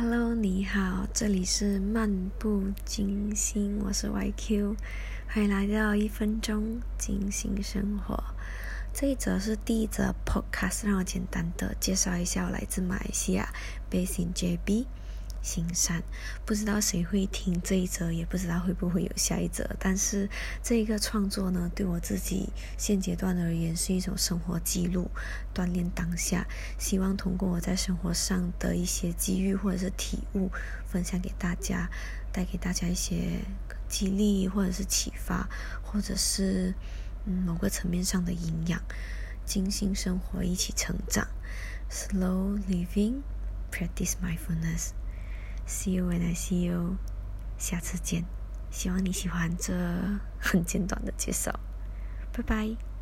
Hello，你好，这里是漫步金星，我是 YQ，欢迎来到一分钟金星生活。这一则是第一则 Podcast，让我简单的介绍一下，我来自马来西亚，Base in JB。心善，不知道谁会听这一则，也不知道会不会有下一则。但是这一个创作呢，对我自己现阶段而言是一种生活记录，锻炼当下。希望通过我在生活上的一些机遇或者是体悟，分享给大家，带给大家一些激励或者是启发，或者是嗯某个层面上的营养。精心生活，一起成长。Slow living, practice mindfulness. See you when I see you，下次见。希望你喜欢这很简短的介绍，拜拜。